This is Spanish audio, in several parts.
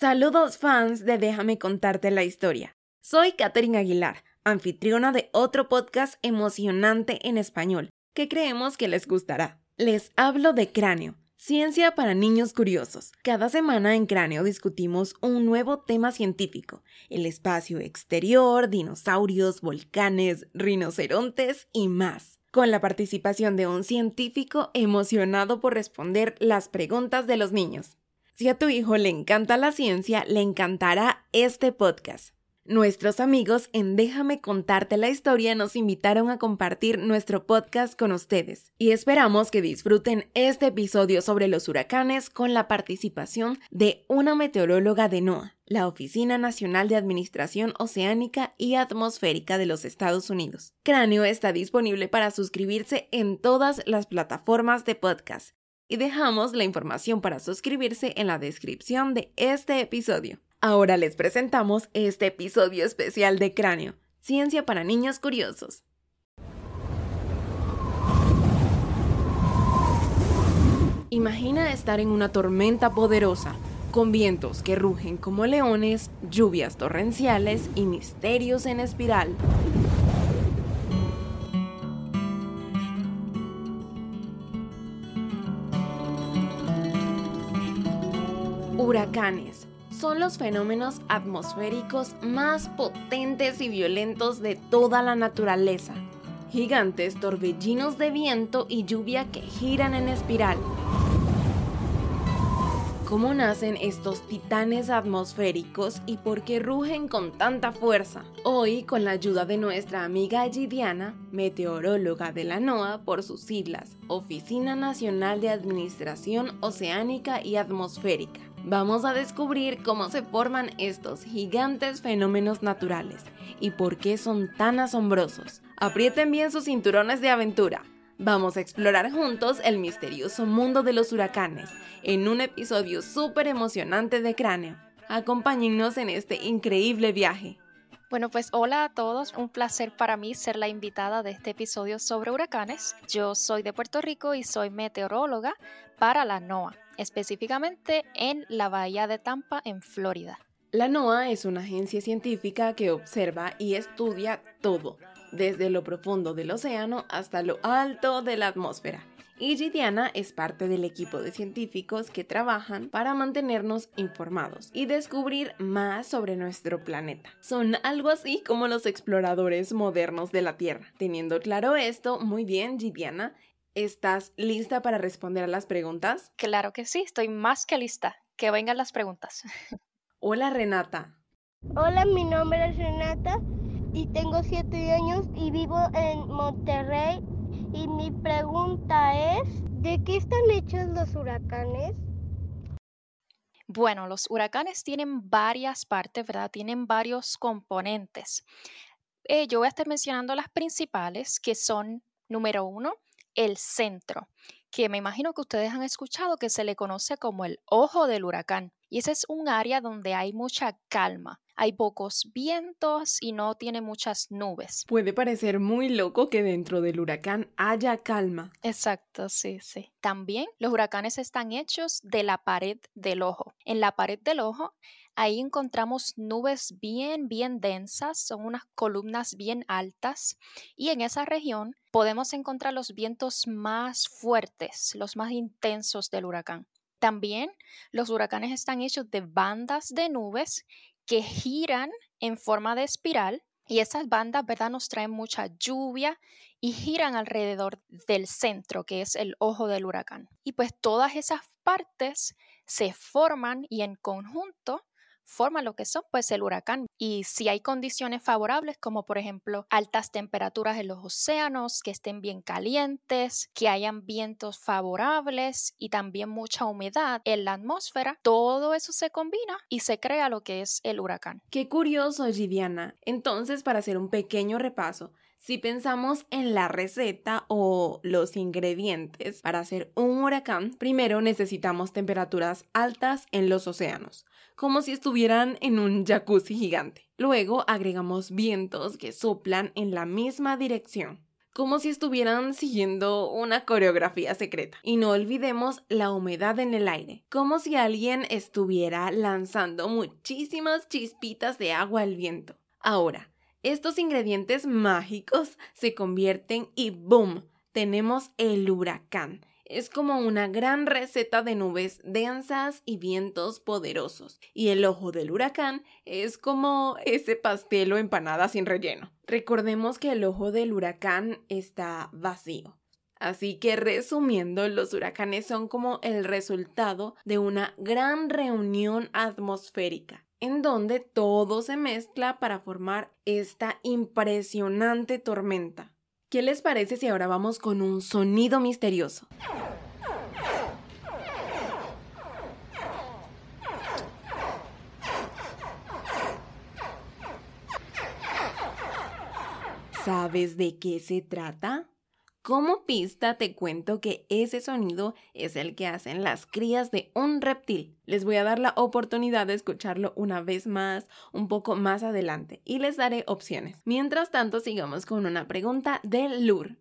Saludos fans de Déjame contarte la historia. Soy Katherine Aguilar, anfitriona de otro podcast emocionante en español que creemos que les gustará. Les hablo de Cráneo, ciencia para niños curiosos. Cada semana en Cráneo discutimos un nuevo tema científico, el espacio exterior, dinosaurios, volcanes, rinocerontes y más con la participación de un científico emocionado por responder las preguntas de los niños. Si a tu hijo le encanta la ciencia, le encantará este podcast. Nuestros amigos en Déjame contarte la historia nos invitaron a compartir nuestro podcast con ustedes y esperamos que disfruten este episodio sobre los huracanes con la participación de una meteoróloga de NOAA, la Oficina Nacional de Administración Oceánica y Atmosférica de los Estados Unidos. Cráneo está disponible para suscribirse en todas las plataformas de podcast y dejamos la información para suscribirse en la descripción de este episodio. Ahora les presentamos este episodio especial de Cráneo, Ciencia para Niños Curiosos. Imagina estar en una tormenta poderosa, con vientos que rugen como leones, lluvias torrenciales y misterios en espiral. Huracanes son los fenómenos atmosféricos más potentes y violentos de toda la naturaleza. Gigantes torbellinos de viento y lluvia que giran en espiral. ¿Cómo nacen estos titanes atmosféricos y por qué rugen con tanta fuerza? Hoy, con la ayuda de nuestra amiga Gidiana, meteoróloga de la NOAA por sus siglas, Oficina Nacional de Administración Oceánica y Atmosférica, Vamos a descubrir cómo se forman estos gigantes fenómenos naturales y por qué son tan asombrosos. Aprieten bien sus cinturones de aventura. Vamos a explorar juntos el misterioso mundo de los huracanes en un episodio súper emocionante de Cráneo. Acompáñennos en este increíble viaje. Bueno, pues hola a todos, un placer para mí ser la invitada de este episodio sobre huracanes. Yo soy de Puerto Rico y soy meteoróloga para la NOAA específicamente en la bahía de Tampa, en Florida. La NOAA es una agencia científica que observa y estudia todo, desde lo profundo del océano hasta lo alto de la atmósfera. Y Gidiana es parte del equipo de científicos que trabajan para mantenernos informados y descubrir más sobre nuestro planeta. Son algo así como los exploradores modernos de la Tierra. Teniendo claro esto, muy bien, Gidiana, ¿Estás lista para responder a las preguntas? Claro que sí, estoy más que lista. Que vengan las preguntas. Hola Renata. Hola, mi nombre es Renata y tengo siete años y vivo en Monterrey. Y mi pregunta es, ¿de qué están hechos los huracanes? Bueno, los huracanes tienen varias partes, ¿verdad? Tienen varios componentes. Eh, yo voy a estar mencionando las principales, que son, número uno, el centro, que me imagino que ustedes han escuchado que se le conoce como el ojo del huracán. Y ese es un área donde hay mucha calma. Hay pocos vientos y no tiene muchas nubes. Puede parecer muy loco que dentro del huracán haya calma. Exacto, sí, sí. También los huracanes están hechos de la pared del ojo. En la pared del ojo Ahí encontramos nubes bien, bien densas, son unas columnas bien altas y en esa región podemos encontrar los vientos más fuertes, los más intensos del huracán. También los huracanes están hechos de bandas de nubes que giran en forma de espiral y esas bandas, ¿verdad? Nos traen mucha lluvia y giran alrededor del centro, que es el ojo del huracán. Y pues todas esas partes se forman y en conjunto forma lo que son pues el huracán. Y si hay condiciones favorables, como por ejemplo altas temperaturas en los océanos, que estén bien calientes, que hayan vientos favorables y también mucha humedad en la atmósfera, todo eso se combina y se crea lo que es el huracán. Qué curioso, Gidiana. Entonces, para hacer un pequeño repaso, si pensamos en la receta o los ingredientes para hacer un huracán, primero necesitamos temperaturas altas en los océanos, como si estuvieran en un jacuzzi gigante. Luego agregamos vientos que soplan en la misma dirección. como si estuvieran siguiendo una coreografía secreta. Y no olvidemos la humedad en el aire, como si alguien estuviera lanzando muchísimas chispitas de agua al viento. Ahora, estos ingredientes mágicos se convierten y ¡boom! Tenemos el huracán, es como una gran receta de nubes densas y vientos poderosos. Y el ojo del huracán es como ese pastel o empanada sin relleno. Recordemos que el ojo del huracán está vacío. Así que resumiendo, los huracanes son como el resultado de una gran reunión atmosférica, en donde todo se mezcla para formar esta impresionante tormenta. ¿Qué les parece si ahora vamos con un sonido misterioso? ¿Sabes de qué se trata? Como pista te cuento que ese sonido es el que hacen las crías de un reptil. Les voy a dar la oportunidad de escucharlo una vez más, un poco más adelante, y les daré opciones. Mientras tanto, sigamos con una pregunta de Lur.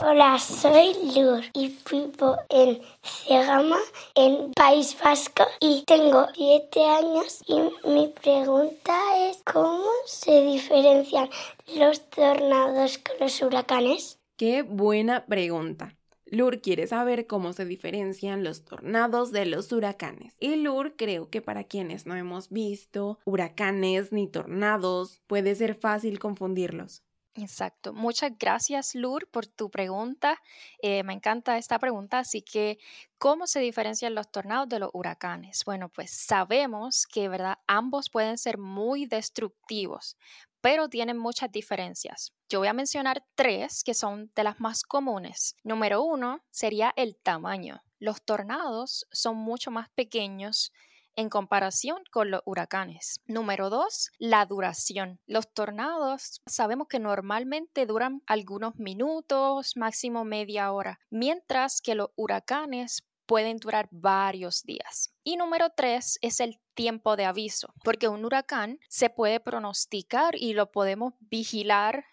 Hola, soy Lur y vivo en Cegama, en País Vasco, y tengo siete años. Y mi pregunta es: ¿cómo se diferencian los tornados con los huracanes? Qué buena pregunta. Lur quiere saber cómo se diferencian los tornados de los huracanes. Y Lur creo que para quienes no hemos visto huracanes ni tornados, puede ser fácil confundirlos. Exacto. Muchas gracias, Lur, por tu pregunta. Eh, me encanta esta pregunta. Así que, ¿cómo se diferencian los tornados de los huracanes? Bueno, pues sabemos que, ¿verdad? Ambos pueden ser muy destructivos, pero tienen muchas diferencias. Yo voy a mencionar tres que son de las más comunes. Número uno sería el tamaño. Los tornados son mucho más pequeños en comparación con los huracanes. Número dos, la duración. Los tornados sabemos que normalmente duran algunos minutos, máximo media hora, mientras que los huracanes pueden durar varios días. Y número tres es el tiempo de aviso, porque un huracán se puede pronosticar y lo podemos vigilar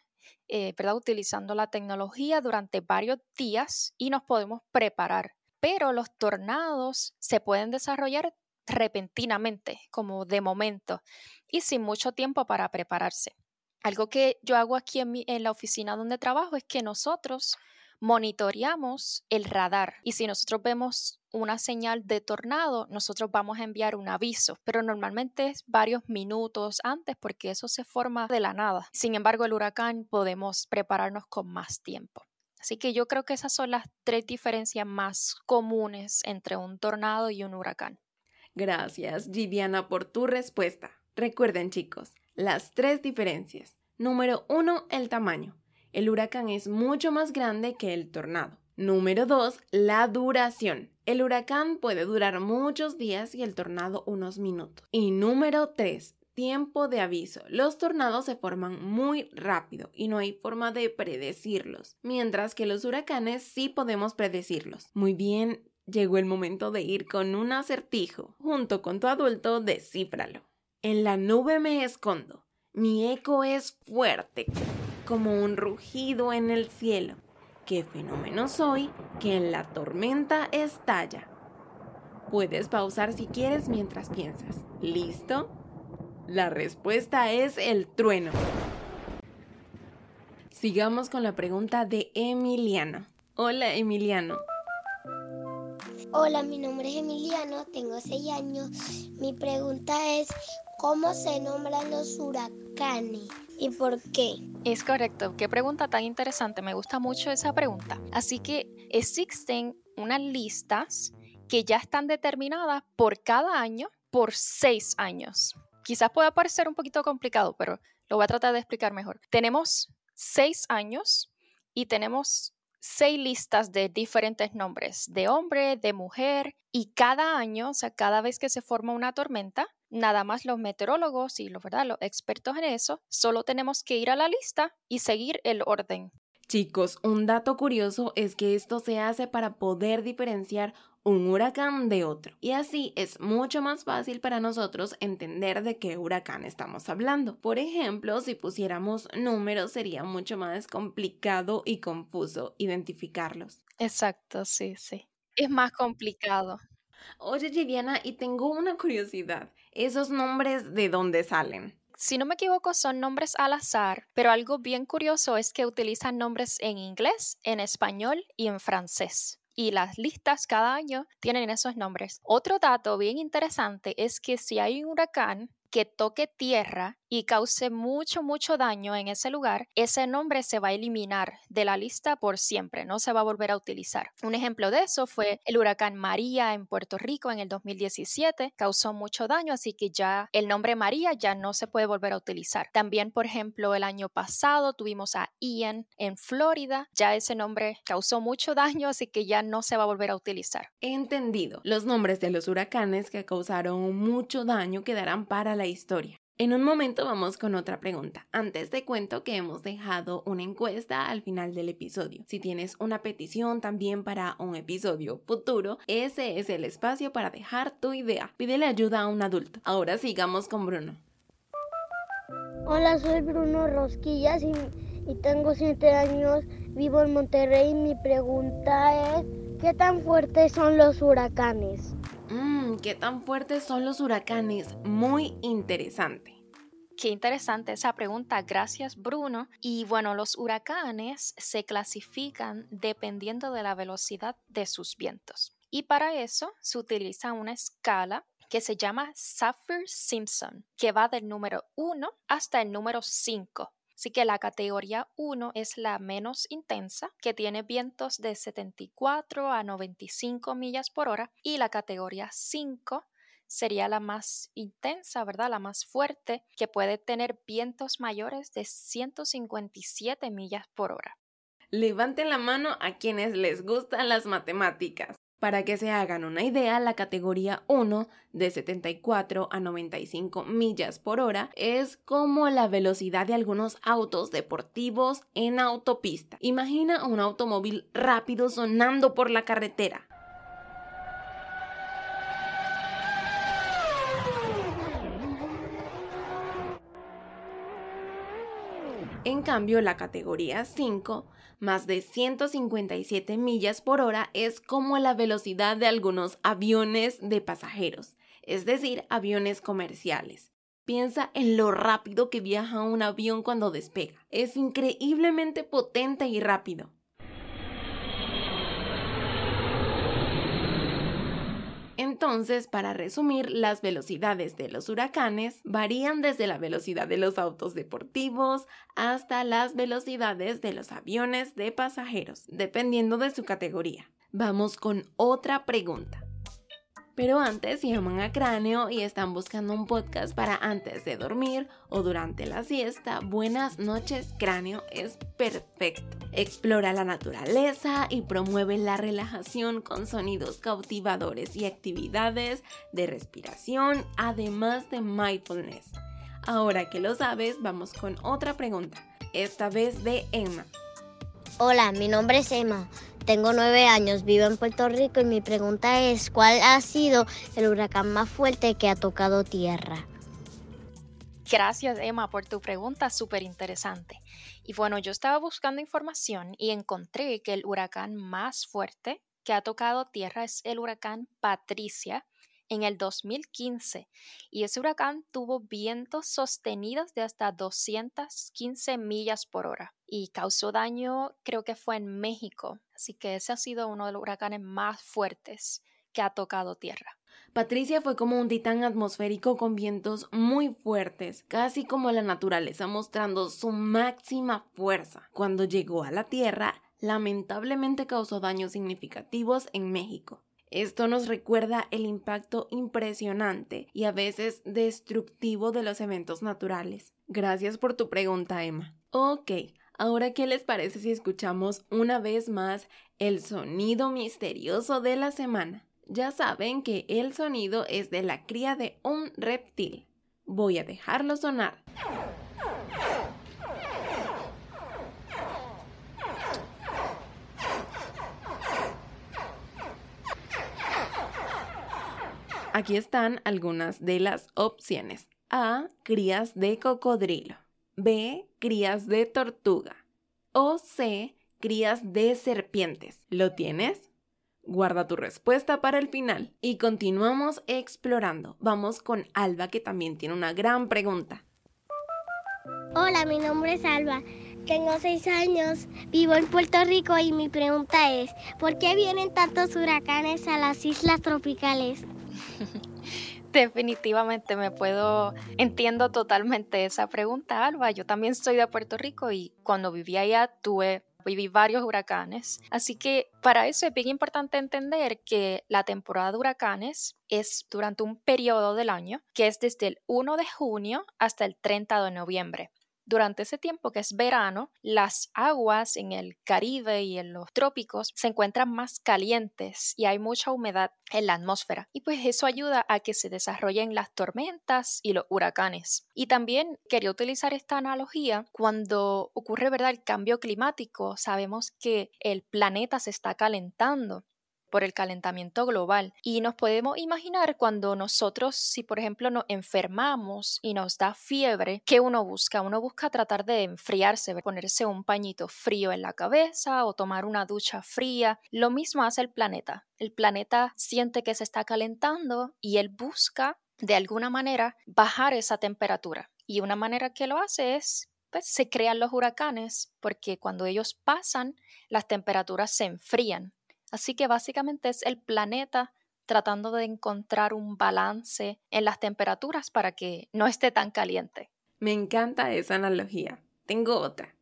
eh, ¿verdad? utilizando la tecnología durante varios días y nos podemos preparar. Pero los tornados se pueden desarrollar repentinamente, como de momento, y sin mucho tiempo para prepararse. Algo que yo hago aquí en, en la oficina donde trabajo es que nosotros monitoreamos el radar y si nosotros vemos una señal de tornado, nosotros vamos a enviar un aviso, pero normalmente es varios minutos antes porque eso se forma de la nada. Sin embargo, el huracán podemos prepararnos con más tiempo. Así que yo creo que esas son las tres diferencias más comunes entre un tornado y un huracán. Gracias, Viviana, por tu respuesta. Recuerden, chicos, las tres diferencias. Número uno, el tamaño el huracán es mucho más grande que el tornado. Número 2. La duración. El huracán puede durar muchos días y el tornado unos minutos. Y número 3. Tiempo de aviso. Los tornados se forman muy rápido y no hay forma de predecirlos, mientras que los huracanes sí podemos predecirlos. Muy bien, llegó el momento de ir con un acertijo. Junto con tu adulto, descífralo. En la nube me escondo. Mi eco es fuerte como un rugido en el cielo. ¿Qué fenómeno soy que en la tormenta estalla? Puedes pausar si quieres mientras piensas. ¿Listo? La respuesta es el trueno. Sigamos con la pregunta de Emiliano. Hola Emiliano. Hola, mi nombre es Emiliano, tengo 6 años. Mi pregunta es, ¿cómo se nombran los huracanes y por qué? Es correcto. Qué pregunta tan interesante. Me gusta mucho esa pregunta. Así que existen unas listas que ya están determinadas por cada año por seis años. Quizás pueda parecer un poquito complicado, pero lo voy a tratar de explicar mejor. Tenemos seis años y tenemos seis listas de diferentes nombres, de hombre, de mujer, y cada año, o sea, cada vez que se forma una tormenta, nada más los meteorólogos y los, ¿verdad? los expertos en eso, solo tenemos que ir a la lista y seguir el orden. Chicos, un dato curioso es que esto se hace para poder diferenciar un huracán de otro. Y así es mucho más fácil para nosotros entender de qué huracán estamos hablando. Por ejemplo, si pusiéramos números sería mucho más complicado y confuso identificarlos. Exacto, sí, sí. Es más complicado. Oye, Liliana, y tengo una curiosidad. ¿Esos nombres de dónde salen? Si no me equivoco, son nombres al azar, pero algo bien curioso es que utilizan nombres en inglés, en español y en francés y las listas cada año tienen esos nombres. Otro dato bien interesante es que si hay un huracán que toque tierra y cause mucho, mucho daño en ese lugar, ese nombre se va a eliminar de la lista por siempre, no se va a volver a utilizar. Un ejemplo de eso fue el huracán María en Puerto Rico en el 2017, causó mucho daño, así que ya el nombre María ya no se puede volver a utilizar. También, por ejemplo, el año pasado tuvimos a Ian en Florida, ya ese nombre causó mucho daño, así que ya no se va a volver a utilizar. Entendido. Los nombres de los huracanes que causaron mucho daño quedarán para la historia. En un momento vamos con otra pregunta. Antes te cuento que hemos dejado una encuesta al final del episodio. Si tienes una petición también para un episodio futuro, ese es el espacio para dejar tu idea. Pídele ayuda a un adulto. Ahora sigamos con Bruno. Hola, soy Bruno Rosquillas y, y tengo 7 años. Vivo en Monterrey. Mi pregunta es, ¿qué tan fuertes son los huracanes? Mmm, qué tan fuertes son los huracanes. Muy interesante. Qué interesante esa pregunta, gracias Bruno. Y bueno, los huracanes se clasifican dependiendo de la velocidad de sus vientos. Y para eso se utiliza una escala que se llama Saffir-Simpson, que va del número 1 hasta el número 5. Así que la categoría 1 es la menos intensa, que tiene vientos de 74 a 95 millas por hora, y la categoría 5 sería la más intensa, ¿verdad? La más fuerte, que puede tener vientos mayores de 157 millas por hora. Levanten la mano a quienes les gustan las matemáticas. Para que se hagan una idea, la categoría 1 de 74 a 95 millas por hora es como la velocidad de algunos autos deportivos en autopista. Imagina un automóvil rápido sonando por la carretera. En cambio, la categoría 5, más de 157 millas por hora, es como la velocidad de algunos aviones de pasajeros, es decir, aviones comerciales. Piensa en lo rápido que viaja un avión cuando despega. Es increíblemente potente y rápido. Entonces, para resumir, las velocidades de los huracanes varían desde la velocidad de los autos deportivos hasta las velocidades de los aviones de pasajeros, dependiendo de su categoría. Vamos con otra pregunta. Pero antes, si aman a Cráneo y están buscando un podcast para antes de dormir o durante la siesta, Buenas noches Cráneo es perfecto. Explora la naturaleza y promueve la relajación con sonidos cautivadores y actividades de respiración, además de mindfulness. Ahora que lo sabes, vamos con otra pregunta, esta vez de Emma. Hola, mi nombre es Emma. Tengo nueve años, vivo en Puerto Rico y mi pregunta es, ¿cuál ha sido el huracán más fuerte que ha tocado tierra? Gracias Emma por tu pregunta súper interesante. Y bueno, yo estaba buscando información y encontré que el huracán más fuerte que ha tocado tierra es el huracán Patricia en el 2015 y ese huracán tuvo vientos sostenidos de hasta 215 millas por hora y causó daño creo que fue en México, así que ese ha sido uno de los huracanes más fuertes que ha tocado tierra. Patricia fue como un titán atmosférico con vientos muy fuertes, casi como la naturaleza mostrando su máxima fuerza. Cuando llegó a la Tierra, lamentablemente causó daños significativos en México. Esto nos recuerda el impacto impresionante y a veces destructivo de los eventos naturales. Gracias por tu pregunta, Emma. Ok, ahora ¿qué les parece si escuchamos una vez más el sonido misterioso de la semana? Ya saben que el sonido es de la cría de un reptil. Voy a dejarlo sonar. Aquí están algunas de las opciones. A. Crías de cocodrilo. B. Crías de tortuga. O C. Crías de serpientes. ¿Lo tienes? Guarda tu respuesta para el final y continuamos explorando. Vamos con Alba que también tiene una gran pregunta. Hola, mi nombre es Alba. Tengo seis años, vivo en Puerto Rico y mi pregunta es, ¿por qué vienen tantos huracanes a las islas tropicales? Definitivamente me puedo, entiendo totalmente esa pregunta, Alba. Yo también soy de Puerto Rico y cuando vivía allá tuve viví varios huracanes. Así que para eso es bien importante entender que la temporada de huracanes es durante un periodo del año que es desde el 1 de junio hasta el 30 de noviembre durante ese tiempo que es verano, las aguas en el Caribe y en los trópicos se encuentran más calientes y hay mucha humedad en la atmósfera. Y pues eso ayuda a que se desarrollen las tormentas y los huracanes. Y también quería utilizar esta analogía cuando ocurre ¿verdad? el cambio climático. Sabemos que el planeta se está calentando por el calentamiento global. Y nos podemos imaginar cuando nosotros, si por ejemplo nos enfermamos y nos da fiebre, ¿qué uno busca? Uno busca tratar de enfriarse, ponerse un pañito frío en la cabeza o tomar una ducha fría. Lo mismo hace el planeta. El planeta siente que se está calentando y él busca de alguna manera bajar esa temperatura. Y una manera que lo hace es pues se crean los huracanes porque cuando ellos pasan las temperaturas se enfrían Así que básicamente es el planeta tratando de encontrar un balance en las temperaturas para que no esté tan caliente. Me encanta esa analogía. Tengo otra.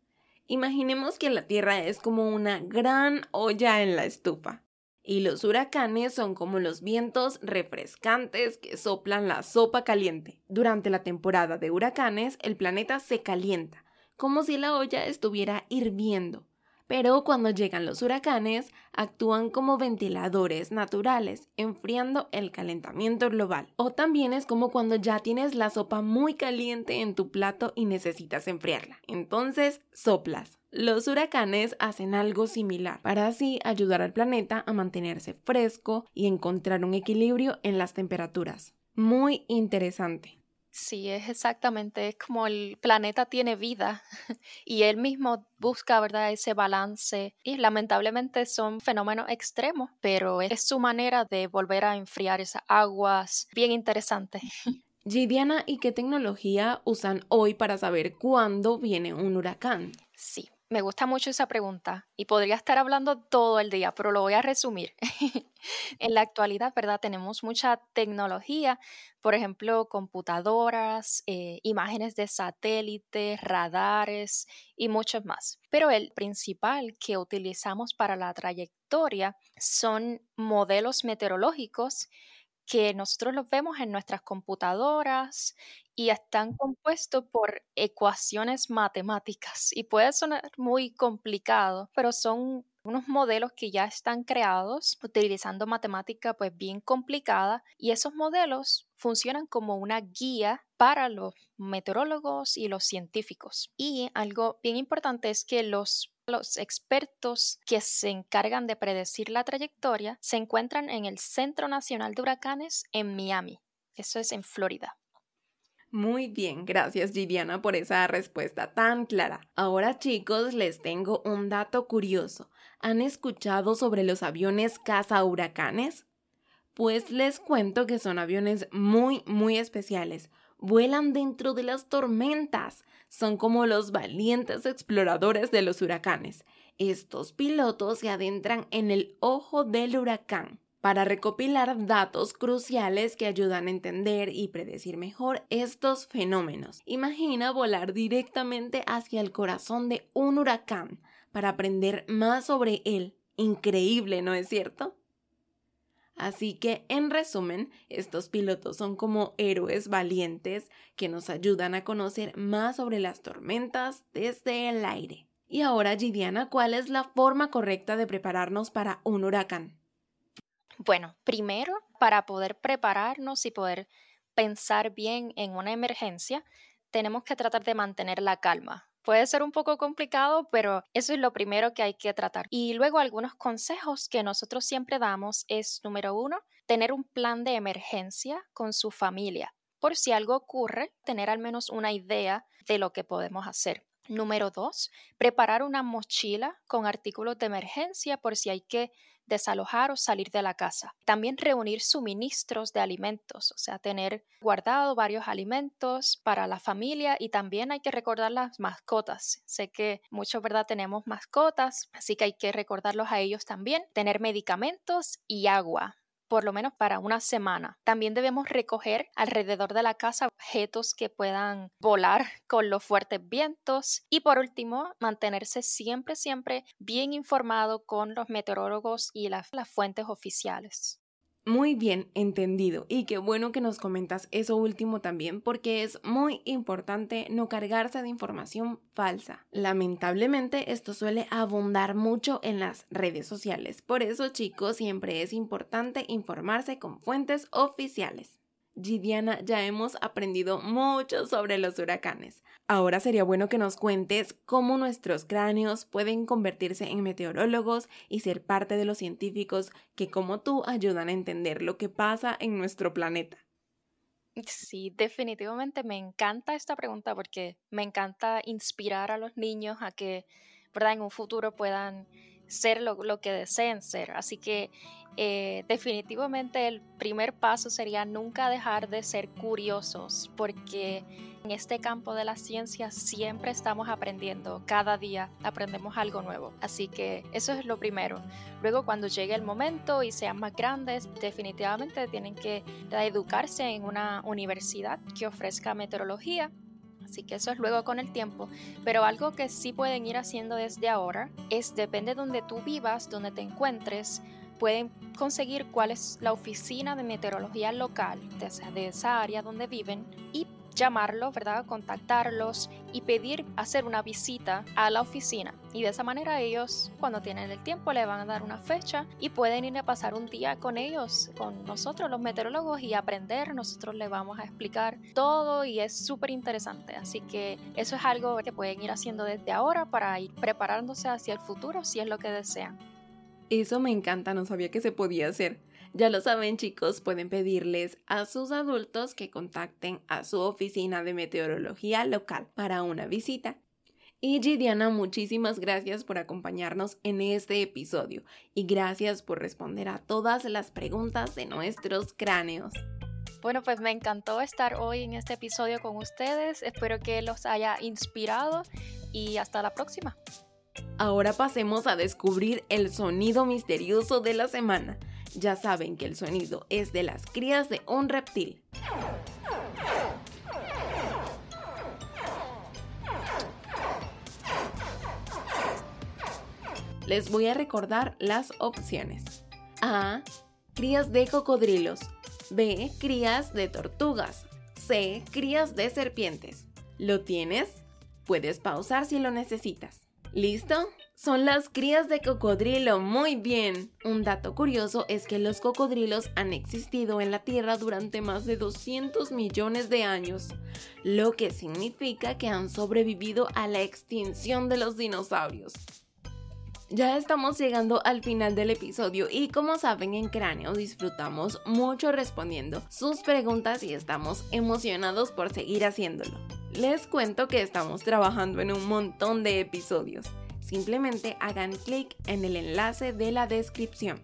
Imaginemos que la Tierra es como una gran olla en la estufa y los huracanes son como los vientos refrescantes que soplan la sopa caliente. Durante la temporada de huracanes el planeta se calienta, como si la olla estuviera hirviendo pero cuando llegan los huracanes actúan como ventiladores naturales, enfriando el calentamiento global. O también es como cuando ya tienes la sopa muy caliente en tu plato y necesitas enfriarla. Entonces soplas. Los huracanes hacen algo similar para así ayudar al planeta a mantenerse fresco y encontrar un equilibrio en las temperaturas. Muy interesante. Sí, es exactamente, es como el planeta tiene vida y él mismo busca, ¿verdad?, ese balance y lamentablemente son fenómenos extremos, pero es su manera de volver a enfriar esas aguas. Bien interesante. Gidiana, ¿y qué tecnología usan hoy para saber cuándo viene un huracán? Sí, me gusta mucho esa pregunta y podría estar hablando todo el día, pero lo voy a resumir. en la actualidad, ¿verdad? Tenemos mucha tecnología, por ejemplo, computadoras, eh, imágenes de satélites, radares y muchos más. Pero el principal que utilizamos para la trayectoria son modelos meteorológicos que nosotros los vemos en nuestras computadoras y están compuestos por ecuaciones matemáticas y puede sonar muy complicado, pero son unos modelos que ya están creados utilizando matemática pues bien complicada y esos modelos funcionan como una guía para los meteorólogos y los científicos. Y algo bien importante es que los los expertos que se encargan de predecir la trayectoria se encuentran en el Centro Nacional de Huracanes en Miami. Eso es en Florida. Muy bien, gracias Gidiana por esa respuesta tan clara. Ahora chicos, les tengo un dato curioso. ¿Han escuchado sobre los aviones caza huracanes? Pues les cuento que son aviones muy, muy especiales. Vuelan dentro de las tormentas son como los valientes exploradores de los huracanes. Estos pilotos se adentran en el ojo del huracán para recopilar datos cruciales que ayudan a entender y predecir mejor estos fenómenos. Imagina volar directamente hacia el corazón de un huracán para aprender más sobre él. Increíble, ¿no es cierto? Así que, en resumen, estos pilotos son como héroes valientes que nos ayudan a conocer más sobre las tormentas desde el aire. Y ahora, Gidiana, ¿cuál es la forma correcta de prepararnos para un huracán? Bueno, primero, para poder prepararnos y poder pensar bien en una emergencia, tenemos que tratar de mantener la calma, Puede ser un poco complicado, pero eso es lo primero que hay que tratar. Y luego algunos consejos que nosotros siempre damos es, número uno, tener un plan de emergencia con su familia. Por si algo ocurre, tener al menos una idea de lo que podemos hacer. Número dos, preparar una mochila con artículos de emergencia por si hay que desalojar o salir de la casa. También reunir suministros de alimentos, o sea, tener guardado varios alimentos para la familia y también hay que recordar las mascotas. Sé que muchos, ¿verdad? Tenemos mascotas, así que hay que recordarlos a ellos también. Tener medicamentos y agua por lo menos para una semana. También debemos recoger alrededor de la casa objetos que puedan volar con los fuertes vientos y por último mantenerse siempre, siempre bien informado con los meteorólogos y las, las fuentes oficiales. Muy bien entendido y qué bueno que nos comentas eso último también porque es muy importante no cargarse de información falsa. Lamentablemente esto suele abundar mucho en las redes sociales, por eso chicos siempre es importante informarse con fuentes oficiales. Gidiana, ya hemos aprendido mucho sobre los huracanes. Ahora sería bueno que nos cuentes cómo nuestros cráneos pueden convertirse en meteorólogos y ser parte de los científicos que como tú ayudan a entender lo que pasa en nuestro planeta. Sí, definitivamente me encanta esta pregunta porque me encanta inspirar a los niños a que, ¿verdad? En un futuro puedan ser lo, que deseen ser. Así que eh, definitivamente el primer paso sería nunca dejar de ser curiosos, porque en este campo de la ciencia siempre estamos aprendiendo, cada día aprendemos algo nuevo. Así que eso es lo primero. Luego cuando llegue el momento y sean más grandes, definitivamente tienen que educarse en una universidad que ofrezca meteorología Así que eso es luego con el tiempo. Pero algo que sí pueden ir haciendo desde ahora es, depende de donde tú vivas, donde te encuentres, pueden conseguir cuál es la oficina de meteorología local, de, esa área donde viven, y llamarlos, ¿verdad? Contactarlos y pedir hacer una visita a la oficina. Y de esa manera ellos, cuando tienen el tiempo, le van a dar una fecha y pueden ir a pasar un día con ellos, con nosotros los meteorólogos y aprender. Nosotros les vamos a explicar todo y es súper interesante. Así que eso es algo que pueden ir haciendo desde ahora para ir preparándose hacia el futuro si es lo que desean. Eso me encanta, no sabía que se podía hacer. Ya lo saben chicos, pueden pedirles a sus adultos que contacten a su oficina de meteorología local para una visita. Y Gidiana, muchísimas gracias por acompañarnos en este episodio y gracias por responder a todas las preguntas de nuestros cráneos. Bueno, pues me encantó estar hoy en este episodio con ustedes. Espero que los haya inspirado y hasta la próxima. Ahora pasemos a descubrir el sonido misterioso de la semana. Ya saben que el sonido es de las crías de un reptil. Les voy a recordar las opciones. A. Crías de cocodrilos. B. Crías de tortugas. C. Crías de serpientes. ¿Lo tienes? Puedes pausar si lo necesitas. ¿Listo? Son las crías de cocodrilo, muy bien. Un dato curioso es que los cocodrilos han existido en la Tierra durante más de 200 millones de años, lo que significa que han sobrevivido a la extinción de los dinosaurios. Ya estamos llegando al final del episodio y como saben en Cráneo disfrutamos mucho respondiendo sus preguntas y estamos emocionados por seguir haciéndolo les cuento que estamos trabajando en un montón de episodios. Simplemente hagan clic en el enlace de la descripción.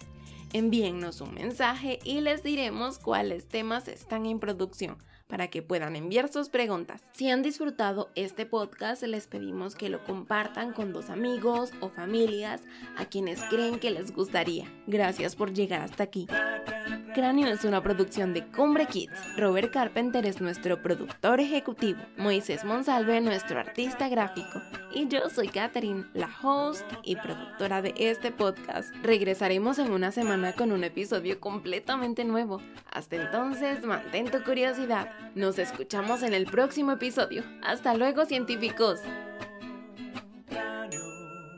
Envíennos un mensaje y les diremos cuáles temas están en producción para que puedan enviar sus preguntas. Si han disfrutado este podcast, les pedimos que lo compartan con dos amigos o familias a quienes creen que les gustaría. Gracias por llegar hasta aquí. Cráneo es una producción de Cumbre Kids. Robert Carpenter es nuestro productor ejecutivo. Moisés Monsalve, nuestro artista gráfico. Y yo soy Catherine, la host y productora de este podcast. Regresaremos en una semana con un episodio completamente nuevo. Hasta entonces, mantén tu curiosidad. Nos escuchamos en el próximo episodio. Hasta luego, científicos.